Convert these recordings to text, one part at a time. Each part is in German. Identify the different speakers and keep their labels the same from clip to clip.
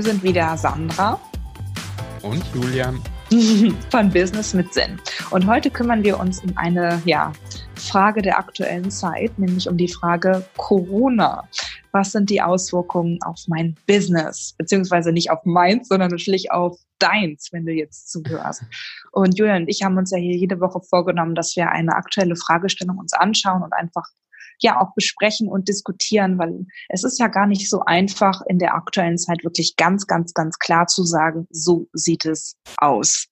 Speaker 1: Hier sind wieder Sandra
Speaker 2: und Julian
Speaker 1: von Business mit Sinn. Und heute kümmern wir uns um eine ja, Frage der aktuellen Zeit, nämlich um die Frage Corona. Was sind die Auswirkungen auf mein Business? Beziehungsweise nicht auf meins, sondern natürlich auf deins, wenn du jetzt zuhörst. Und Julian und ich haben uns ja hier jede Woche vorgenommen, dass wir eine aktuelle Fragestellung uns anschauen und einfach ja auch besprechen und diskutieren, weil es ist ja gar nicht so einfach in der aktuellen Zeit wirklich ganz, ganz, ganz klar zu sagen, so sieht es aus.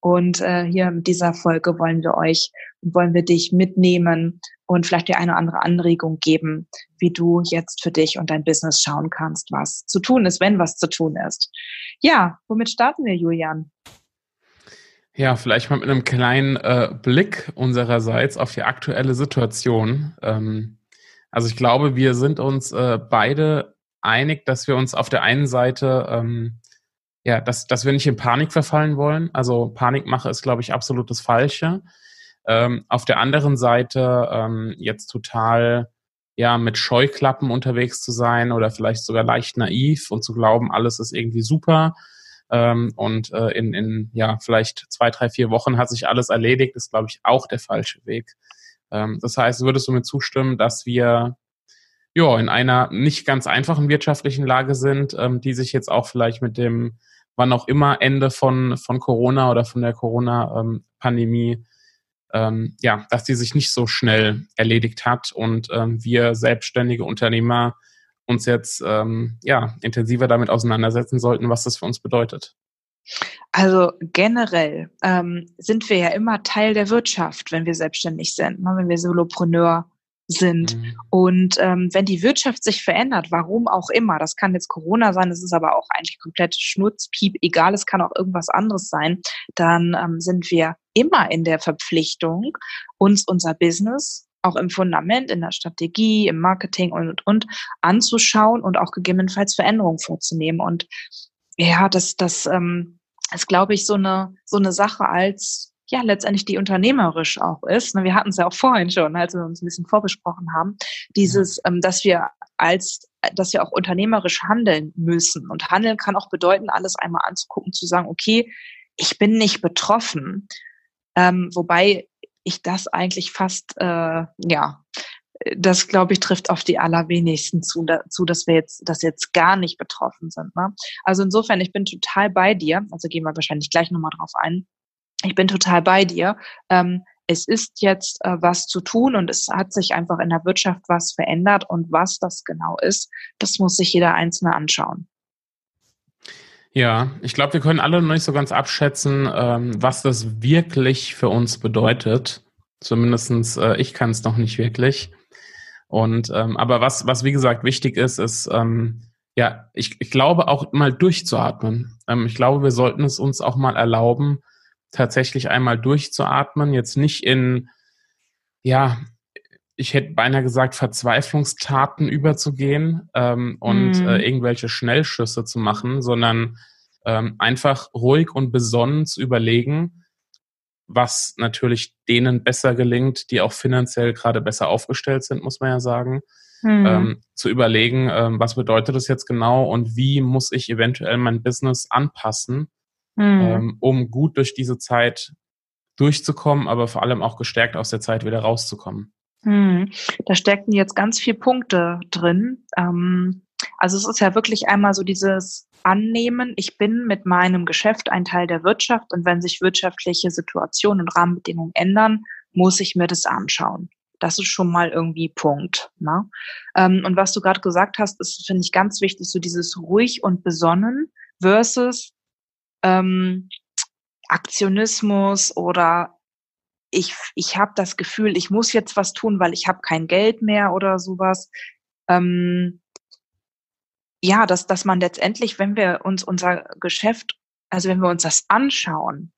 Speaker 1: Und äh, hier mit dieser Folge wollen wir euch, wollen wir dich mitnehmen und vielleicht dir eine andere Anregung geben, wie du jetzt für dich und dein Business schauen kannst, was zu tun ist, wenn was zu tun ist. Ja, womit starten wir, Julian?
Speaker 2: Ja, vielleicht mal mit einem kleinen äh, Blick unsererseits auf die aktuelle Situation. Ähm, also ich glaube, wir sind uns äh, beide einig, dass wir uns auf der einen Seite, ähm, ja, dass, dass wir nicht in Panik verfallen wollen. Also Panikmache ist, glaube ich, absolut das Falsche. Ähm, auf der anderen Seite ähm, jetzt total ja mit Scheuklappen unterwegs zu sein oder vielleicht sogar leicht naiv und zu glauben, alles ist irgendwie super ähm, und äh, in, in ja vielleicht zwei, drei, vier Wochen hat sich alles erledigt, ist, glaube ich, auch der falsche Weg. Ähm, das heißt, würdest du mir zustimmen, dass wir ja in einer nicht ganz einfachen wirtschaftlichen Lage sind, ähm, die sich jetzt auch vielleicht mit dem wann auch immer Ende von, von Corona oder von der Corona-Pandemie, ähm, ja, dass die sich nicht so schnell erledigt hat und ähm, wir selbstständige Unternehmer uns jetzt ähm, ja intensiver damit auseinandersetzen sollten, was das für uns bedeutet.
Speaker 1: Also generell ähm, sind wir ja immer Teil der Wirtschaft, wenn wir selbstständig sind, ne? wenn wir Solopreneur sind. Mhm. Und ähm, wenn die Wirtschaft sich verändert, warum auch immer, das kann jetzt Corona sein, das ist aber auch eigentlich komplett Schnurzpiep, egal, es kann auch irgendwas anderes sein, dann ähm, sind wir immer in der Verpflichtung, uns unser Business auch im Fundament, in der Strategie, im Marketing und, und, und anzuschauen und auch gegebenenfalls Veränderungen vorzunehmen. Und ja, das, das ähm, ist, glaube ich, so eine, so eine Sache als ja letztendlich die unternehmerisch auch ist. Ne, wir hatten es ja auch vorhin schon, als wir uns ein bisschen vorbesprochen haben, dieses, ähm, dass wir als, dass wir auch unternehmerisch handeln müssen. Und handeln kann auch bedeuten, alles einmal anzugucken, zu sagen, okay, ich bin nicht betroffen. Ähm, wobei ich das eigentlich fast, äh, ja, das glaube ich trifft auf die allerwenigsten zu, dazu, dass wir jetzt, dass jetzt gar nicht betroffen sind. Ne? Also insofern, ich bin total bei dir. Also gehen wir wahrscheinlich gleich nochmal drauf ein. Ich bin total bei dir. Ähm, es ist jetzt äh, was zu tun und es hat sich einfach in der Wirtschaft was verändert und was das genau ist, das muss sich jeder Einzelne anschauen.
Speaker 2: Ja, ich glaube, wir können alle noch nicht so ganz abschätzen, ähm, was das wirklich für uns bedeutet. Zumindestens äh, ich kann es noch nicht wirklich. Und ähm, aber was, was wie gesagt wichtig ist, ist ähm, ja, ich, ich glaube auch mal durchzuatmen. Ähm, ich glaube, wir sollten es uns auch mal erlauben, tatsächlich einmal durchzuatmen. Jetzt nicht in, ja, ich hätte beinahe gesagt, Verzweiflungstaten überzugehen ähm, und mm. äh, irgendwelche Schnellschüsse zu machen, sondern ähm, einfach ruhig und besonnen zu überlegen, was natürlich denen besser gelingt, die auch finanziell gerade besser aufgestellt sind, muss man ja sagen. Mhm. Ähm, zu überlegen, ähm, was bedeutet das jetzt genau und wie muss ich eventuell mein Business anpassen, mhm. ähm, um gut durch diese Zeit durchzukommen, aber vor allem auch gestärkt aus der Zeit wieder rauszukommen.
Speaker 1: Mhm. Da stecken jetzt ganz viele Punkte drin. Ähm, also es ist ja wirklich einmal so dieses Annehmen, ich bin mit meinem Geschäft ein Teil der Wirtschaft und wenn sich wirtschaftliche Situationen und Rahmenbedingungen ändern, muss ich mir das anschauen. Das ist schon mal irgendwie Punkt. Ne? Ähm, und was du gerade gesagt hast, ist, finde ich, ganz wichtig, so dieses ruhig und besonnen versus ähm, Aktionismus oder ich, ich habe das Gefühl, ich muss jetzt was tun, weil ich habe kein Geld mehr oder sowas. Ähm, ja, dass, dass man letztendlich, wenn wir uns unser Geschäft, also wenn wir uns das anschauen,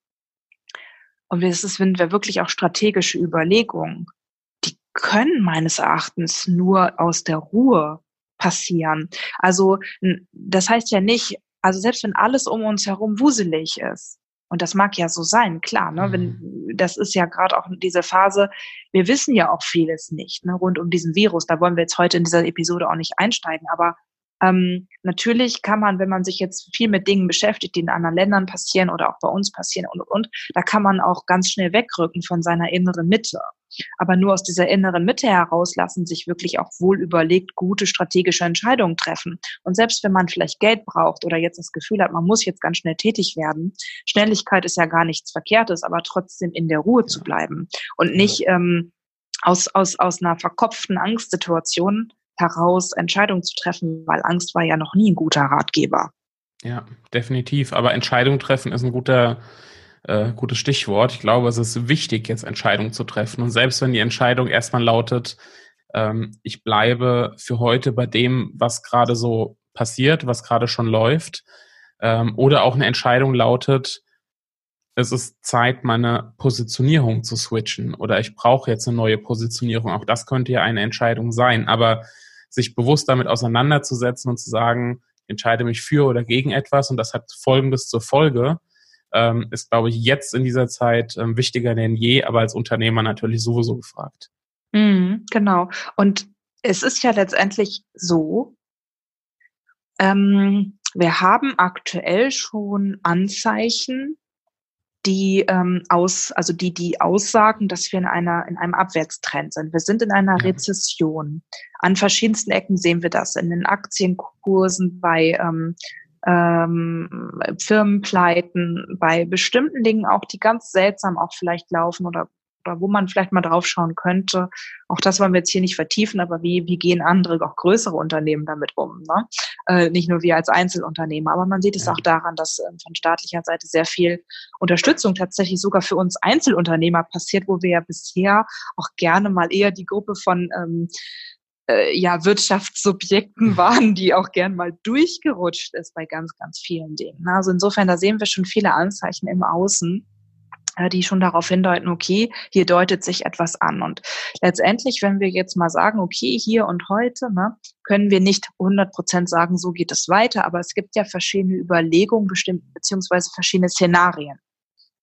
Speaker 1: und das ist, wenn wir wirklich auch strategische Überlegungen, die können meines Erachtens nur aus der Ruhe passieren. Also das heißt ja nicht, also selbst wenn alles um uns herum wuselig ist, und das mag ja so sein, klar, ne? Wenn, mhm. das ist ja gerade auch diese Phase, wir wissen ja auch vieles nicht, ne, rund um diesen Virus. Da wollen wir jetzt heute in dieser Episode auch nicht einsteigen, aber Ähm, natürlich kann man, wenn man sich jetzt viel mit Dingen beschäftigt, die in anderen Ländern passieren oder auch bei uns passieren und, und, und, da kann man auch ganz schnell wegrücken von seiner inneren Mitte. Aber nur aus dieser inneren Mitte heraus lassen sich wirklich auch wohl überlegt gute strategische Entscheidungen treffen. Und selbst wenn man vielleicht Geld braucht oder jetzt das Gefühl hat, man muss jetzt ganz schnell tätig werden, Schnelligkeit ist ja gar nichts Verkehrtes, aber trotzdem in der Ruhe zu bleiben und nicht ähm, aus, aus, aus einer verkopften Angstsituation heraus Entscheidungen zu treffen, weil Angst war ja noch nie ein guter Ratgeber.
Speaker 2: Ja, definitiv. Aber Entscheidungen treffen ist ein guter, äh, gutes Stichwort. Ich glaube, es ist wichtig, jetzt Entscheidungen zu treffen. Und selbst wenn die Entscheidung erstmal lautet, ähm, ich bleibe für heute bei dem, was gerade so passiert, was gerade schon läuft, ähm, oder auch eine Entscheidung lautet, es ist Zeit, meine Positionierung zu switchen oder ich brauche jetzt eine neue Positionierung. Auch das könnte ja eine Entscheidung sein. Aber sich bewusst damit auseinanderzusetzen und zu sagen, entscheide mich für oder gegen etwas und das hat Folgendes zur Folge, ähm, ist, glaube ich, jetzt in dieser Zeit ähm, wichtiger denn je, aber als Unternehmer natürlich sowieso gefragt.
Speaker 1: Mhm, genau. Und es ist ja letztendlich so, ähm, wir haben aktuell schon Anzeichen, die ähm, aus, also die die aussagen, dass wir in einer in einem Abwärtstrend sind. Wir sind in einer. Rezession. An verschiedensten Ecken sehen wir das in den Aktienkursen, bei ähm, ähm, Firmenpleiten, bei bestimmten Dingen auch, die ganz seltsam auch vielleicht laufen oder oder wo man vielleicht mal drauf schauen könnte. Auch das wollen wir jetzt hier nicht vertiefen, aber wie, wie gehen andere, auch größere Unternehmen damit um? Ne? Äh, nicht nur wir als Einzelunternehmer, aber man sieht es ja. auch daran, dass äh, von staatlicher Seite sehr viel Unterstützung tatsächlich sogar für uns Einzelunternehmer passiert, wo wir ja bisher auch gerne mal eher die Gruppe von ähm, äh, ja, Wirtschaftssubjekten waren, die auch gern mal durchgerutscht ist bei ganz, ganz vielen Dingen. Also insofern, da sehen wir schon viele Anzeichen im Außen die schon darauf hindeuten, okay, hier deutet sich etwas an. Und letztendlich, wenn wir jetzt mal sagen, okay, hier und heute, ne, können wir nicht 100 Prozent sagen, so geht es weiter, aber es gibt ja verschiedene Überlegungen, bestimmt, beziehungsweise verschiedene Szenarien.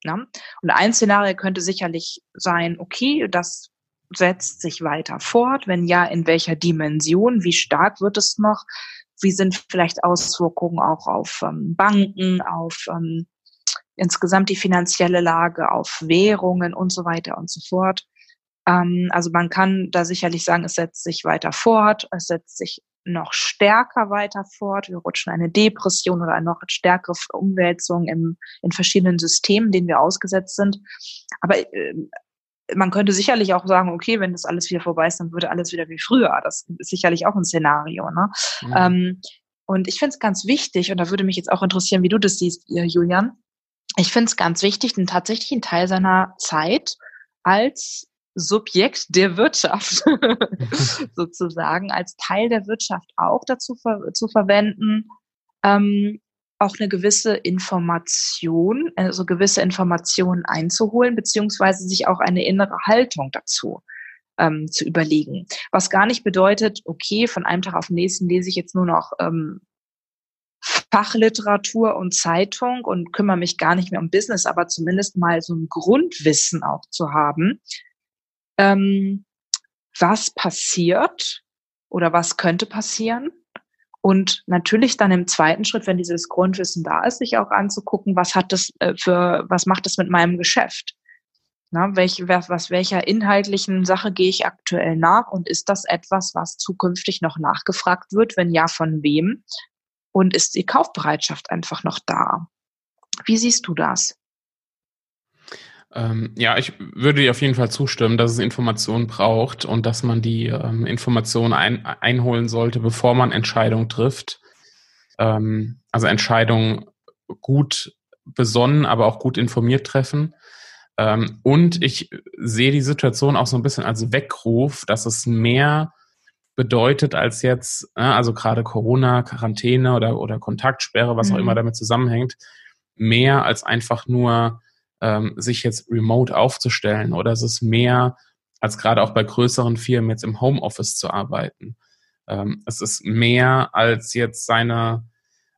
Speaker 1: Ne? Und ein Szenario könnte sicherlich sein, okay, das setzt sich weiter fort. Wenn ja, in welcher Dimension? Wie stark wird es noch? Wie sind vielleicht Auswirkungen auch auf ähm, Banken, auf ähm, insgesamt die finanzielle Lage, auf Währungen und so weiter und so fort. Ähm, also man kann da sicherlich sagen, es setzt sich weiter fort, es setzt sich noch stärker weiter fort. Wir rutschen eine Depression oder eine noch stärkere Umwälzung im, in verschiedenen Systemen, denen wir ausgesetzt sind. Aber äh, man könnte sicherlich auch sagen, okay, wenn das alles wieder vorbei ist, dann würde alles wieder wie früher. Das ist sicherlich auch ein Szenario. Ne? Mhm. Ähm, und ich finde es ganz wichtig, und da würde mich jetzt auch interessieren, wie du das siehst, Julian, ich finde es ganz wichtig, den tatsächlichen Teil seiner Zeit als Subjekt der Wirtschaft sozusagen, als Teil der Wirtschaft auch dazu ver zu verwenden, ähm, auch eine gewisse Information, also gewisse Informationen einzuholen, beziehungsweise sich auch eine innere Haltung dazu ähm, zu überlegen. Was gar nicht bedeutet, okay, von einem Tag auf den nächsten lese ich jetzt nur noch ähm, Fachliteratur und Zeitung und kümmere mich gar nicht mehr um Business, aber zumindest mal so ein Grundwissen auch zu haben, ähm, was passiert oder was könnte passieren. Und natürlich dann im zweiten Schritt, wenn dieses Grundwissen da ist, sich auch anzugucken, was hat das äh, für, was macht das mit meinem Geschäft? Na, welch, was, welcher inhaltlichen Sache gehe ich aktuell nach und ist das etwas, was zukünftig noch nachgefragt wird? Wenn ja, von wem? Und ist die Kaufbereitschaft einfach noch da. Wie siehst du das?
Speaker 2: Ähm, ja, ich würde dir auf jeden Fall zustimmen, dass es Informationen braucht und dass man die ähm, Informationen ein, einholen sollte, bevor man Entscheidungen trifft. Ähm, also Entscheidungen gut besonnen, aber auch gut informiert treffen. Ähm, und ich sehe die Situation auch so ein bisschen als Weckruf, dass es mehr bedeutet als jetzt, ne, also gerade Corona, Quarantäne oder, oder Kontaktsperre, was mhm. auch immer damit zusammenhängt, mehr als einfach nur ähm, sich jetzt remote aufzustellen oder es ist mehr als gerade auch bei größeren Firmen jetzt im Homeoffice zu arbeiten. Ähm, es ist mehr als jetzt seine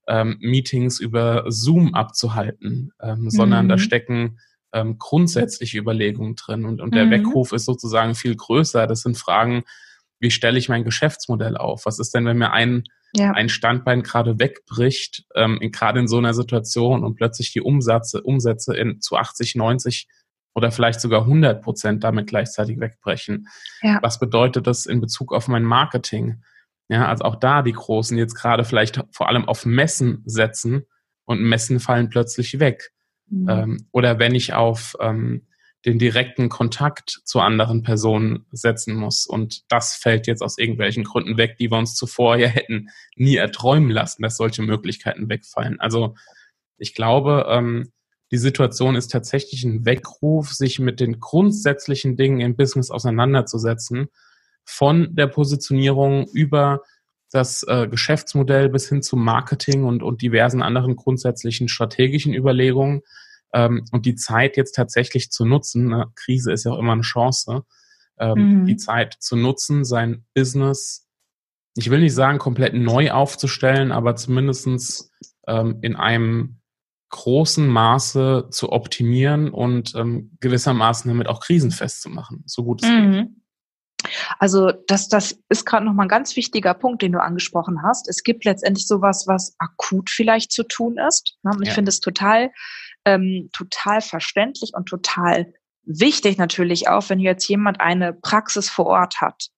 Speaker 2: ähm, Meetings über Zoom abzuhalten, mhm. sondern da mhm. stecken ähm, grundsätzliche Überlegungen drin und, und der mhm. Weckruf ist sozusagen viel größer. Das sind Fragen, wie stelle ich mein Geschäftsmodell auf? Was ist denn, wenn mir ein ja. ein Standbein gerade wegbricht, ähm, gerade in so einer Situation und plötzlich die Umsätze, Umsätze in, zu 80, 90 oder vielleicht sogar 100 Prozent damit gleichzeitig wegbrechen. Ja. Was bedeutet das in Bezug auf mein Marketing? Ja, also auch da die Großen jetzt gerade vielleicht vor allem auf Messen setzen und Messen fallen plötzlich weg. Mhm. Ähm, oder wenn ich auf ähm, den direkten Kontakt zu anderen Personen setzen muss. Und das fällt jetzt aus irgendwelchen Gründen weg, die wir uns zuvor ja hätten nie erträumen lassen, dass solche Möglichkeiten wegfallen. Also ich glaube, ähm, die Situation ist tatsächlich ein Weckruf, sich mit den grundsätzlichen Dingen im Business auseinanderzusetzen, von der Positionierung über das äh, Geschäftsmodell bis hin zum Marketing und, und diversen anderen grundsätzlichen strategischen Überlegungen ähm, und die Zeit jetzt tatsächlich zu nutzen, ne, Krise ist ja auch immer eine Chance, ähm, mhm. die Zeit zu nutzen, sein Business, ich will nicht sagen, komplett neu aufzustellen, aber zumindestens ähm, in einem großen Maße zu optimieren und ähm, gewissermaßen damit auch krisenfest zu machen, so gut es mhm. geht.
Speaker 1: Also das, das ist gerade nochmal ein ganz wichtiger Punkt, den du angesprochen hast. Es gibt letztendlich sowas, was akut vielleicht zu tun ist. Ne? Und ich ja. finde es total, ähm, total verständlich und total wichtig natürlich auch, wenn jetzt jemand eine Praxis vor Ort hat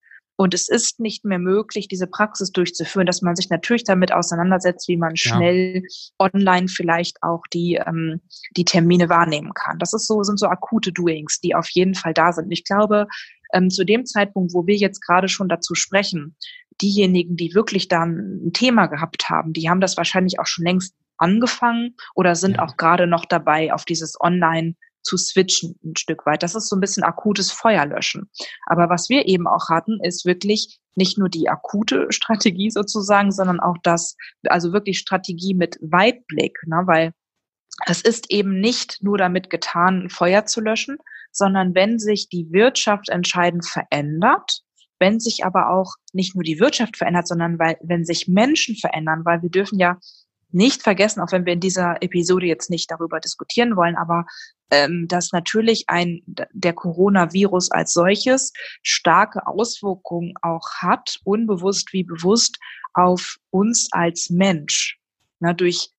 Speaker 1: und es ist nicht mehr möglich, diese Praxis durchzuführen, dass man sich natürlich damit auseinandersetzt, wie man schnell ja. online vielleicht auch die, ähm, die Termine wahrnehmen kann. Das ist so, sind so akute Doings, die auf jeden Fall da sind. Ich glaube, ähm, zu dem Zeitpunkt, wo wir jetzt gerade schon dazu sprechen, diejenigen, die wirklich dann ein Thema gehabt haben, die haben das wahrscheinlich auch schon längst angefangen oder sind ja. auch gerade noch dabei, auf dieses Online zu switchen ein Stück weit. Das ist so ein bisschen akutes Feuerlöschen. Aber was wir eben auch hatten, ist wirklich nicht nur die akute Strategie sozusagen, sondern auch das, also wirklich Strategie mit Weitblick, ne? weil es ist eben nicht nur damit getan, Feuer zu löschen, sondern wenn sich die Wirtschaft entscheidend verändert, wenn sich aber auch nicht nur die Wirtschaft verändert, sondern weil, wenn sich Menschen verändern, weil wir dürfen ja nicht vergessen, auch wenn wir in dieser Episode jetzt nicht darüber diskutieren wollen, aber ähm, dass natürlich ein der Coronavirus als solches starke Auswirkungen auch hat, unbewusst wie bewusst, auf uns als Mensch. Na, durch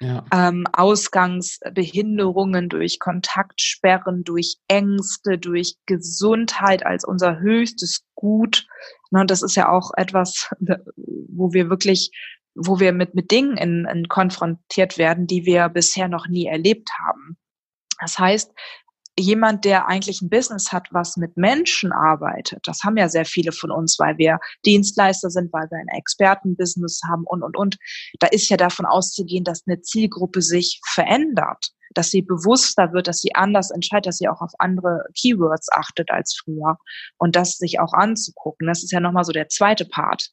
Speaker 1: ja. ähm, Ausgangsbehinderungen, durch Kontaktsperren, durch Ängste, durch Gesundheit als unser höchstes Gut. Na, das ist ja auch etwas, wo wir wirklich wo wir mit, mit Dingen in, in konfrontiert werden, die wir bisher noch nie erlebt haben. Das heißt, jemand, der eigentlich ein Business hat, was mit Menschen arbeitet, das haben ja sehr viele von uns, weil wir Dienstleister sind, weil wir ein Expertenbusiness haben und, und, und. Da ist ja davon auszugehen, dass eine Zielgruppe sich verändert, dass sie bewusster wird, dass sie anders entscheidet, dass sie auch auf andere Keywords achtet als früher und das sich auch anzugucken. Das ist ja nochmal so der zweite Part.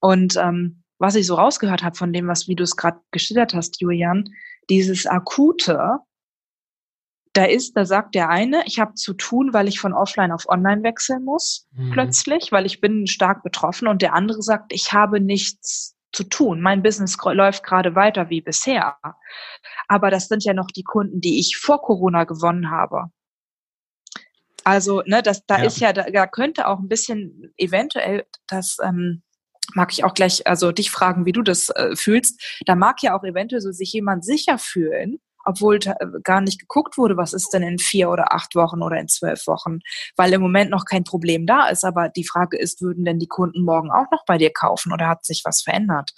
Speaker 1: Und ähm, was ich so rausgehört habe von dem, was, wie du es gerade geschildert hast, Julian, dieses Akute, da ist, da sagt der eine, ich habe zu tun, weil ich von offline auf online wechseln muss, mhm. plötzlich, weil ich bin stark betroffen und der andere sagt, ich habe nichts zu tun. Mein Business läuft gerade weiter wie bisher. Aber das sind ja noch die Kunden, die ich vor Corona gewonnen habe. Also, ne, das, da ja. ist ja, da, da könnte auch ein bisschen eventuell das ähm, mag ich auch gleich also dich fragen, wie du das äh, fühlst. Da mag ja auch eventuell so sich jemand sicher fühlen, obwohl äh, gar nicht geguckt wurde, was ist denn in vier oder acht Wochen oder in zwölf Wochen, weil im Moment noch kein Problem da ist. Aber die Frage ist, würden denn die Kunden morgen auch noch bei dir kaufen oder hat sich was verändert?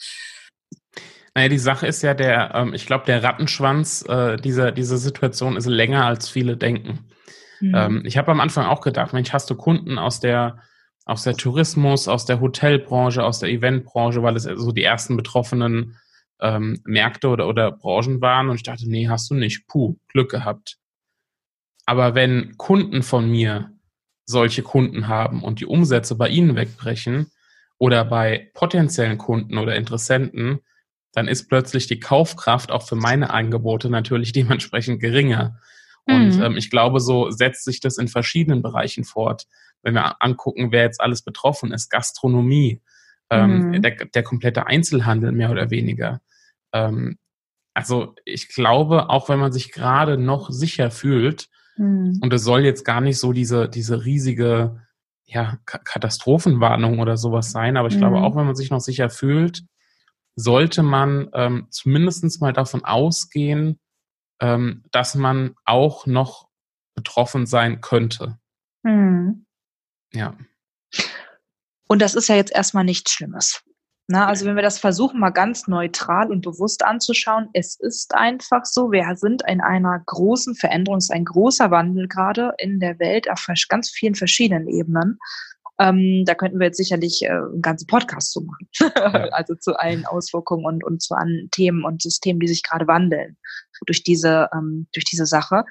Speaker 2: Naja, die Sache ist ja der, ähm, ich glaube, der Rattenschwanz äh, dieser, dieser Situation ist länger, als viele denken. Mhm. Ähm, ich habe am Anfang auch gedacht, Mensch, hast du Kunden aus der aus der Tourismus, aus der Hotelbranche, aus der Eventbranche, weil es so die ersten betroffenen ähm, Märkte oder, oder Branchen waren. Und ich dachte, nee, hast du nicht. Puh, Glück gehabt. Aber wenn Kunden von mir solche Kunden haben und die Umsätze bei ihnen wegbrechen oder bei potenziellen Kunden oder Interessenten, dann ist plötzlich die Kaufkraft auch für meine Angebote natürlich dementsprechend geringer. Und mhm. ähm, ich glaube, so setzt sich das in verschiedenen Bereichen fort wenn wir angucken, wer jetzt alles betroffen ist, Gastronomie, ähm, mhm. der, der komplette Einzelhandel mehr oder weniger. Ähm, also ich glaube, auch wenn man sich gerade noch sicher fühlt, mhm. und es soll jetzt gar nicht so diese, diese riesige ja, Katastrophenwarnung oder sowas sein, aber ich mhm. glaube, auch wenn man sich noch sicher fühlt, sollte man ähm, zumindest mal davon ausgehen, ähm, dass man auch noch betroffen sein könnte. Mhm.
Speaker 1: Ja. Und das ist ja jetzt erstmal nichts Schlimmes. Na, also wenn wir das versuchen, mal ganz neutral und bewusst anzuschauen, es ist einfach so, wir sind in einer großen Veränderung, es ist ein großer Wandel gerade in der Welt auf ganz vielen verschiedenen Ebenen. Ähm, da könnten wir jetzt sicherlich äh, einen ganzen Podcast zu machen. also zu allen Auswirkungen und, und zu allen Themen und Systemen, die sich gerade wandeln durch diese, ähm, durch diese Sache.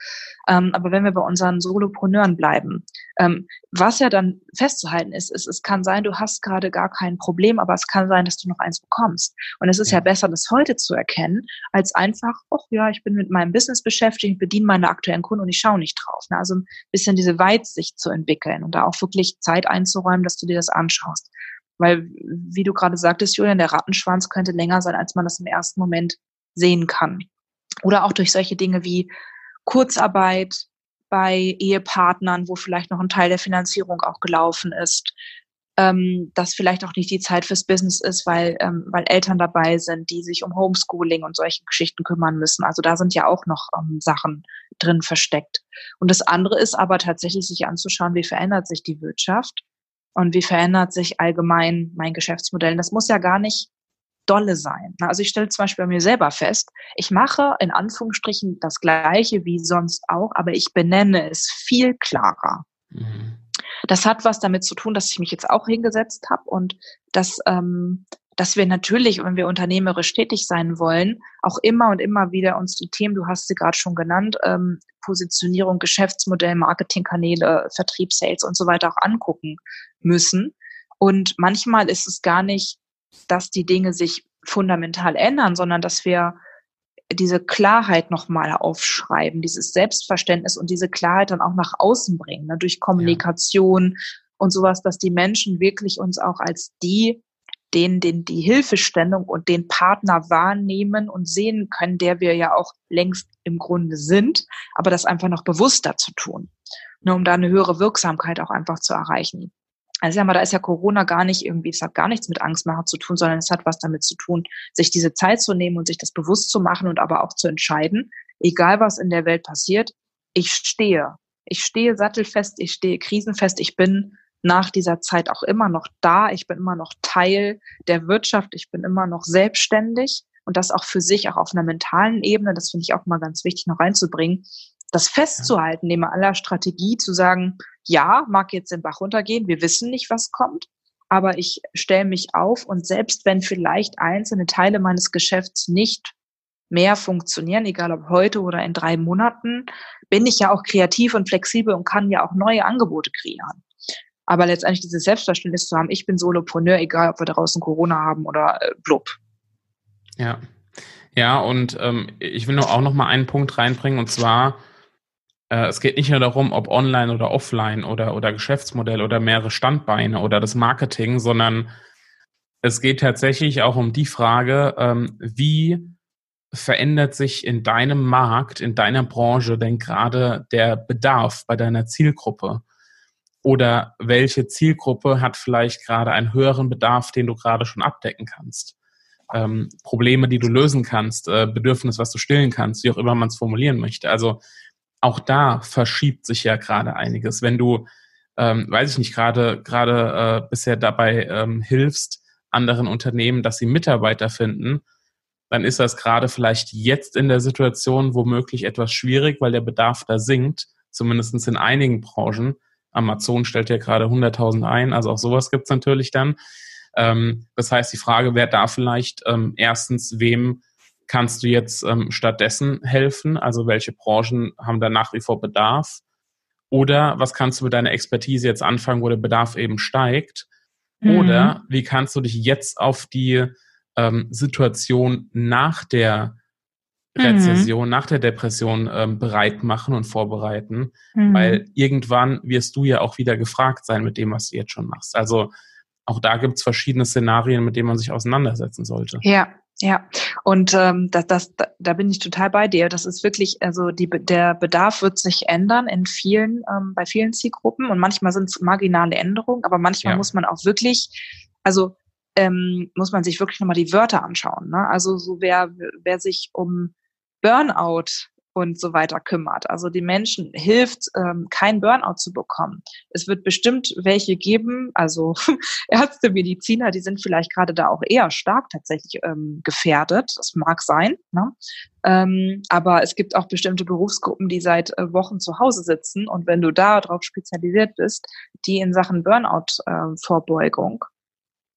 Speaker 1: Ähm, aber wenn wir bei unseren Solopreneuren bleiben, ähm, was ja dann festzuhalten ist, ist, es kann sein, du hast gerade gar kein Problem, aber es kann sein, dass du noch eins bekommst. Und es ist ja, besser, das heute zu erkennen, als einfach, ach ja, ich bin mit meinem Business beschäftigt, bediene meine aktuellen Kunden und ich schaue nicht drauf. Ne? Also ein bisschen diese Weitsicht zu entwickeln und da auch wirklich Zeit einzuräumen, dass du dir das anschaust. Weil, wie du gerade sagtest, Julian, der Rattenschwanz könnte länger sein, als man das im ersten Moment sehen kann. Oder auch durch solche Dinge wie Kurzarbeit bei Ehepartnern, wo vielleicht noch ein Teil der Finanzierung auch gelaufen ist, ähm, dass vielleicht auch nicht die Zeit fürs Business ist, weil, ähm, weil Eltern dabei sind, die sich um Homeschooling und solche Geschichten kümmern müssen. Also da sind ja auch noch ähm, Sachen drin versteckt. Und das andere ist aber tatsächlich sich anzuschauen, wie verändert sich die Wirtschaft und wie verändert sich allgemein mein Geschäftsmodell. Und das muss ja gar nicht dolle sein. Also ich stelle zum Beispiel bei mir selber fest, ich mache in Anführungsstrichen das Gleiche wie sonst auch, aber ich benenne es viel klarer. Mhm. Das hat was damit zu tun, dass ich mich jetzt auch hingesetzt habe und dass, ähm, dass wir natürlich, wenn wir unternehmerisch tätig sein wollen, auch immer und immer wieder uns die Themen, du hast sie gerade schon genannt, ähm, Positionierung, Geschäftsmodell, Marketingkanäle, Vertrieb, Sales und so weiter auch angucken müssen. Und manchmal ist es gar nicht dass die Dinge sich fundamental ändern, sondern dass wir diese Klarheit nochmal aufschreiben, dieses Selbstverständnis und diese Klarheit dann auch nach außen bringen, ne, durch Kommunikation ja. und sowas, dass die Menschen wirklich uns auch als die, denen, denen die Hilfestellung und den Partner wahrnehmen und sehen können, der wir ja auch längst im Grunde sind, aber das einfach noch bewusster zu tun, ne, um da eine höhere Wirksamkeit auch einfach zu erreichen. Also ja mal, da ist ja Corona gar nicht irgendwie, es hat gar nichts mit Angstmacher zu tun, sondern es hat was damit zu tun, sich diese Zeit zu nehmen und sich das bewusst zu machen und aber auch zu entscheiden, egal was in der Welt passiert, ich stehe. Ich stehe sattelfest, ich stehe krisenfest, ich bin nach dieser Zeit auch immer noch da, ich bin immer noch Teil der Wirtschaft, ich bin immer noch selbstständig und das auch für sich, auch auf einer mentalen Ebene, das finde ich auch mal ganz wichtig noch reinzubringen, das festzuhalten, neben aller Strategie zu sagen, ja, mag jetzt den Bach runtergehen, wir wissen nicht, was kommt, aber ich stelle mich auf und selbst wenn vielleicht einzelne Teile meines Geschäfts nicht mehr funktionieren, egal ob heute oder in drei Monaten, bin ich ja auch kreativ und flexibel und kann ja auch neue Angebote kreieren. Aber letztendlich dieses Selbstverständnis zu haben, ich bin Solopreneur, egal ob wir draußen Corona haben oder äh, blub.
Speaker 2: Ja. Ja, und ähm, ich will noch auch noch mal einen Punkt reinbringen, und zwar, es geht nicht nur darum, ob online oder offline oder, oder Geschäftsmodell oder mehrere Standbeine oder das Marketing, sondern es geht tatsächlich auch um die Frage, ähm, wie verändert sich in deinem Markt, in deiner Branche denn gerade der Bedarf bei deiner Zielgruppe? Oder welche Zielgruppe hat vielleicht gerade einen höheren Bedarf, den du gerade schon abdecken kannst? Ähm, Probleme, die du lösen kannst, äh, Bedürfnis, was du stillen kannst, wie auch immer man es formulieren möchte. Also auch da verschiebt sich ja gerade einiges. Wenn du, ähm, weiß ich nicht, gerade gerade äh, bisher dabei ähm, hilfst anderen Unternehmen, dass sie Mitarbeiter finden, dann ist das gerade vielleicht jetzt in der Situation womöglich etwas schwierig, weil der Bedarf da sinkt, zumindest in einigen Branchen. Amazon stellt ja gerade 100.000 ein, also auch sowas gibt's natürlich dann. Ähm, das heißt, die Frage wäre da vielleicht ähm, erstens, wem kannst du jetzt ähm, stattdessen helfen? Also welche Branchen haben da nach wie vor Bedarf? Oder was kannst du mit deiner Expertise jetzt anfangen, wo der Bedarf eben steigt? Mhm. Oder wie kannst du dich jetzt auf die ähm, Situation nach der. Rezession, mhm. nach der Depression ähm, bereit machen und vorbereiten? Mhm. Weil irgendwann wirst du ja auch wieder gefragt sein mit dem, was du jetzt schon machst. Also auch da gibt es verschiedene Szenarien, mit denen man sich auseinandersetzen sollte.
Speaker 1: Ja, ja, und ähm, das, das, da bin ich total bei dir. Das ist wirklich, also die, der Bedarf wird sich ändern in vielen, ähm, bei vielen Zielgruppen und manchmal sind es marginale Änderungen, aber manchmal ja. muss man auch wirklich, also ähm, muss man sich wirklich nochmal die Wörter anschauen. Ne? Also so wer, wer sich um Burnout und so weiter kümmert. Also die Menschen hilft, ähm, kein Burnout zu bekommen. Es wird bestimmt welche geben, also Ärzte, Mediziner, die sind vielleicht gerade da auch eher stark tatsächlich ähm, gefährdet. Das mag sein. Ne? Ähm, aber es gibt auch bestimmte Berufsgruppen, die seit äh, Wochen zu Hause sitzen. Und wenn du da drauf spezialisiert bist, die in Sachen Burnout-Vorbeugung, äh,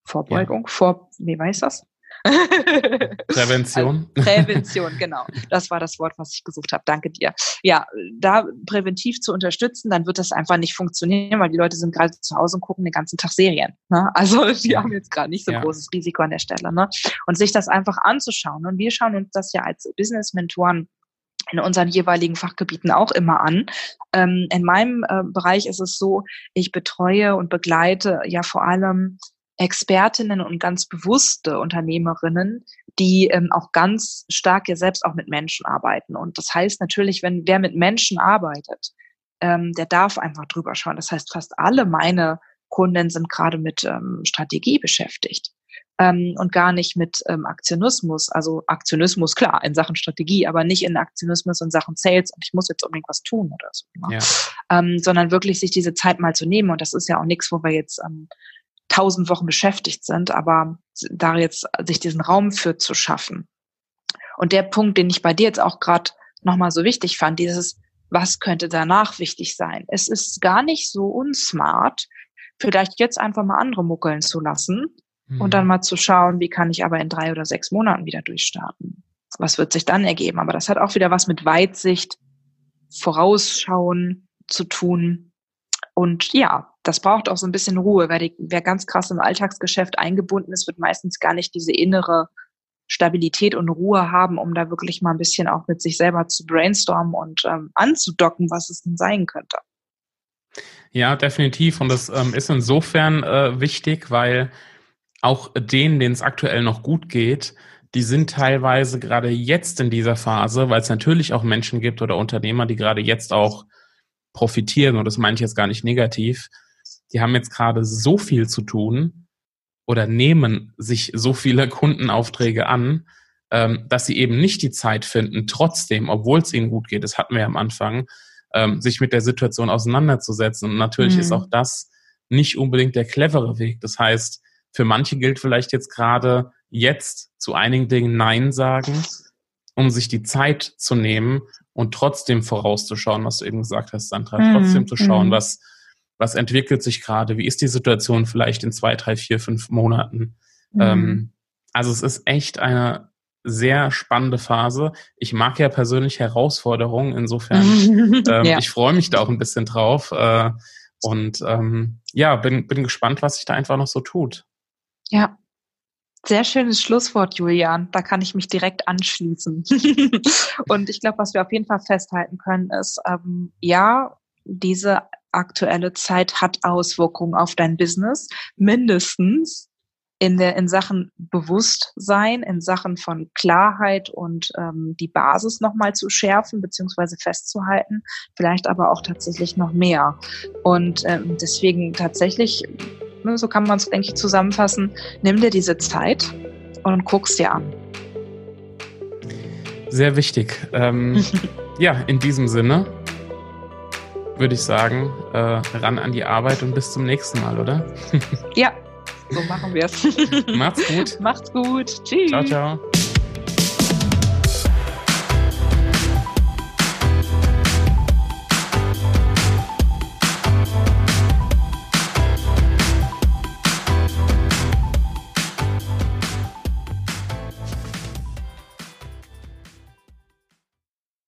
Speaker 1: Vorbeugung, ja. vor, wie weiß das?
Speaker 2: Prävention.
Speaker 1: Also Prävention, genau. Das war das Wort, was ich gesucht habe. Danke dir. Ja, da präventiv zu unterstützen, dann wird das einfach nicht funktionieren, weil die Leute sind gerade zu Hause und gucken den ganzen Tag Serien. Ne? Also die ja. haben jetzt gerade nicht so ja. großes Risiko an der Stelle. Ne? Und sich das einfach anzuschauen. Und wir schauen uns das ja als Business-Mentoren in unseren jeweiligen Fachgebieten auch immer an. Ähm, in meinem äh, Bereich ist es so, ich betreue und begleite ja vor allem Expertinnen und ganz bewusste Unternehmerinnen, die ähm, auch ganz stark ja selbst auch mit Menschen arbeiten. Und das heißt natürlich, wenn wer mit Menschen arbeitet, ähm, der darf einfach drüber schauen. Das heißt, fast alle meine Kunden sind gerade mit ähm, Strategie beschäftigt ähm, und gar nicht mit ähm, Aktionismus. Also Aktionismus, klar, in Sachen Strategie, aber nicht in Aktionismus in Sachen Sales und ich muss jetzt unbedingt was tun oder so. Ne? Ja. Ähm, sondern wirklich sich diese Zeit mal zu nehmen. Und das ist ja auch nichts, wo wir jetzt ähm, tausend Wochen beschäftigt sind, aber da jetzt sich diesen Raum für zu schaffen. Und der Punkt, den ich bei dir jetzt auch gerade nochmal so wichtig fand, dieses, was könnte danach wichtig sein? Es ist gar nicht so unsmart, vielleicht jetzt einfach mal andere muckeln zu lassen mhm. und dann mal zu schauen, wie kann ich aber in drei oder sechs Monaten wieder durchstarten? Was wird sich dann ergeben? Aber das hat auch wieder was mit Weitsicht, Vorausschauen zu tun. Und ja, das braucht auch so ein bisschen Ruhe. Wer, die, wer ganz krass im Alltagsgeschäft eingebunden ist, wird meistens gar nicht diese innere Stabilität und Ruhe haben, um da wirklich mal ein bisschen auch mit sich selber zu brainstormen und ähm, anzudocken, was es denn sein könnte.
Speaker 2: Ja, definitiv. Und das ähm, ist insofern äh, wichtig, weil auch denen, denen es aktuell noch gut geht, die sind teilweise gerade jetzt in dieser Phase, weil es natürlich auch Menschen gibt oder Unternehmer, die gerade jetzt auch profitieren, und das meine ich jetzt gar nicht negativ, die haben jetzt gerade so viel zu tun oder nehmen sich so viele Kundenaufträge an, ähm, dass sie eben nicht die Zeit finden, trotzdem, obwohl es ihnen gut geht, das hatten wir ja am Anfang, ähm, sich mit der Situation auseinanderzusetzen. Und natürlich mhm. ist auch das nicht unbedingt der clevere Weg. Das heißt, für manche gilt vielleicht jetzt gerade jetzt zu einigen Dingen Nein sagen, um sich die Zeit zu nehmen und trotzdem vorauszuschauen, was du eben gesagt hast, Sandra, mhm. trotzdem zu schauen, mhm. was was entwickelt sich gerade, wie ist die Situation vielleicht in zwei, drei, vier, fünf Monaten. Mhm. Ähm, also es ist echt eine sehr spannende Phase. Ich mag ja persönlich Herausforderungen, insofern ähm, ja. ich freue mich da auch ein bisschen drauf äh, und ähm, ja, bin, bin gespannt, was sich da einfach noch so tut.
Speaker 1: Ja, sehr schönes Schlusswort, Julian. Da kann ich mich direkt anschließen. und ich glaube, was wir auf jeden Fall festhalten können, ist, ähm, ja, diese aktuelle Zeit hat Auswirkungen auf dein Business, mindestens in der in Sachen Bewusstsein, in Sachen von Klarheit und ähm, die Basis nochmal zu schärfen beziehungsweise festzuhalten, vielleicht aber auch tatsächlich noch mehr. Und ähm, deswegen tatsächlich, ne, so kann man es denke ich zusammenfassen, nimm dir diese Zeit und guck's dir an.
Speaker 2: Sehr wichtig. Ähm, ja, in diesem Sinne würde ich sagen, äh, ran an die Arbeit und bis zum nächsten Mal, oder?
Speaker 1: ja, so machen wir es.
Speaker 2: Macht's gut.
Speaker 1: Macht's gut. Tschüss.
Speaker 2: Ciao, ciao.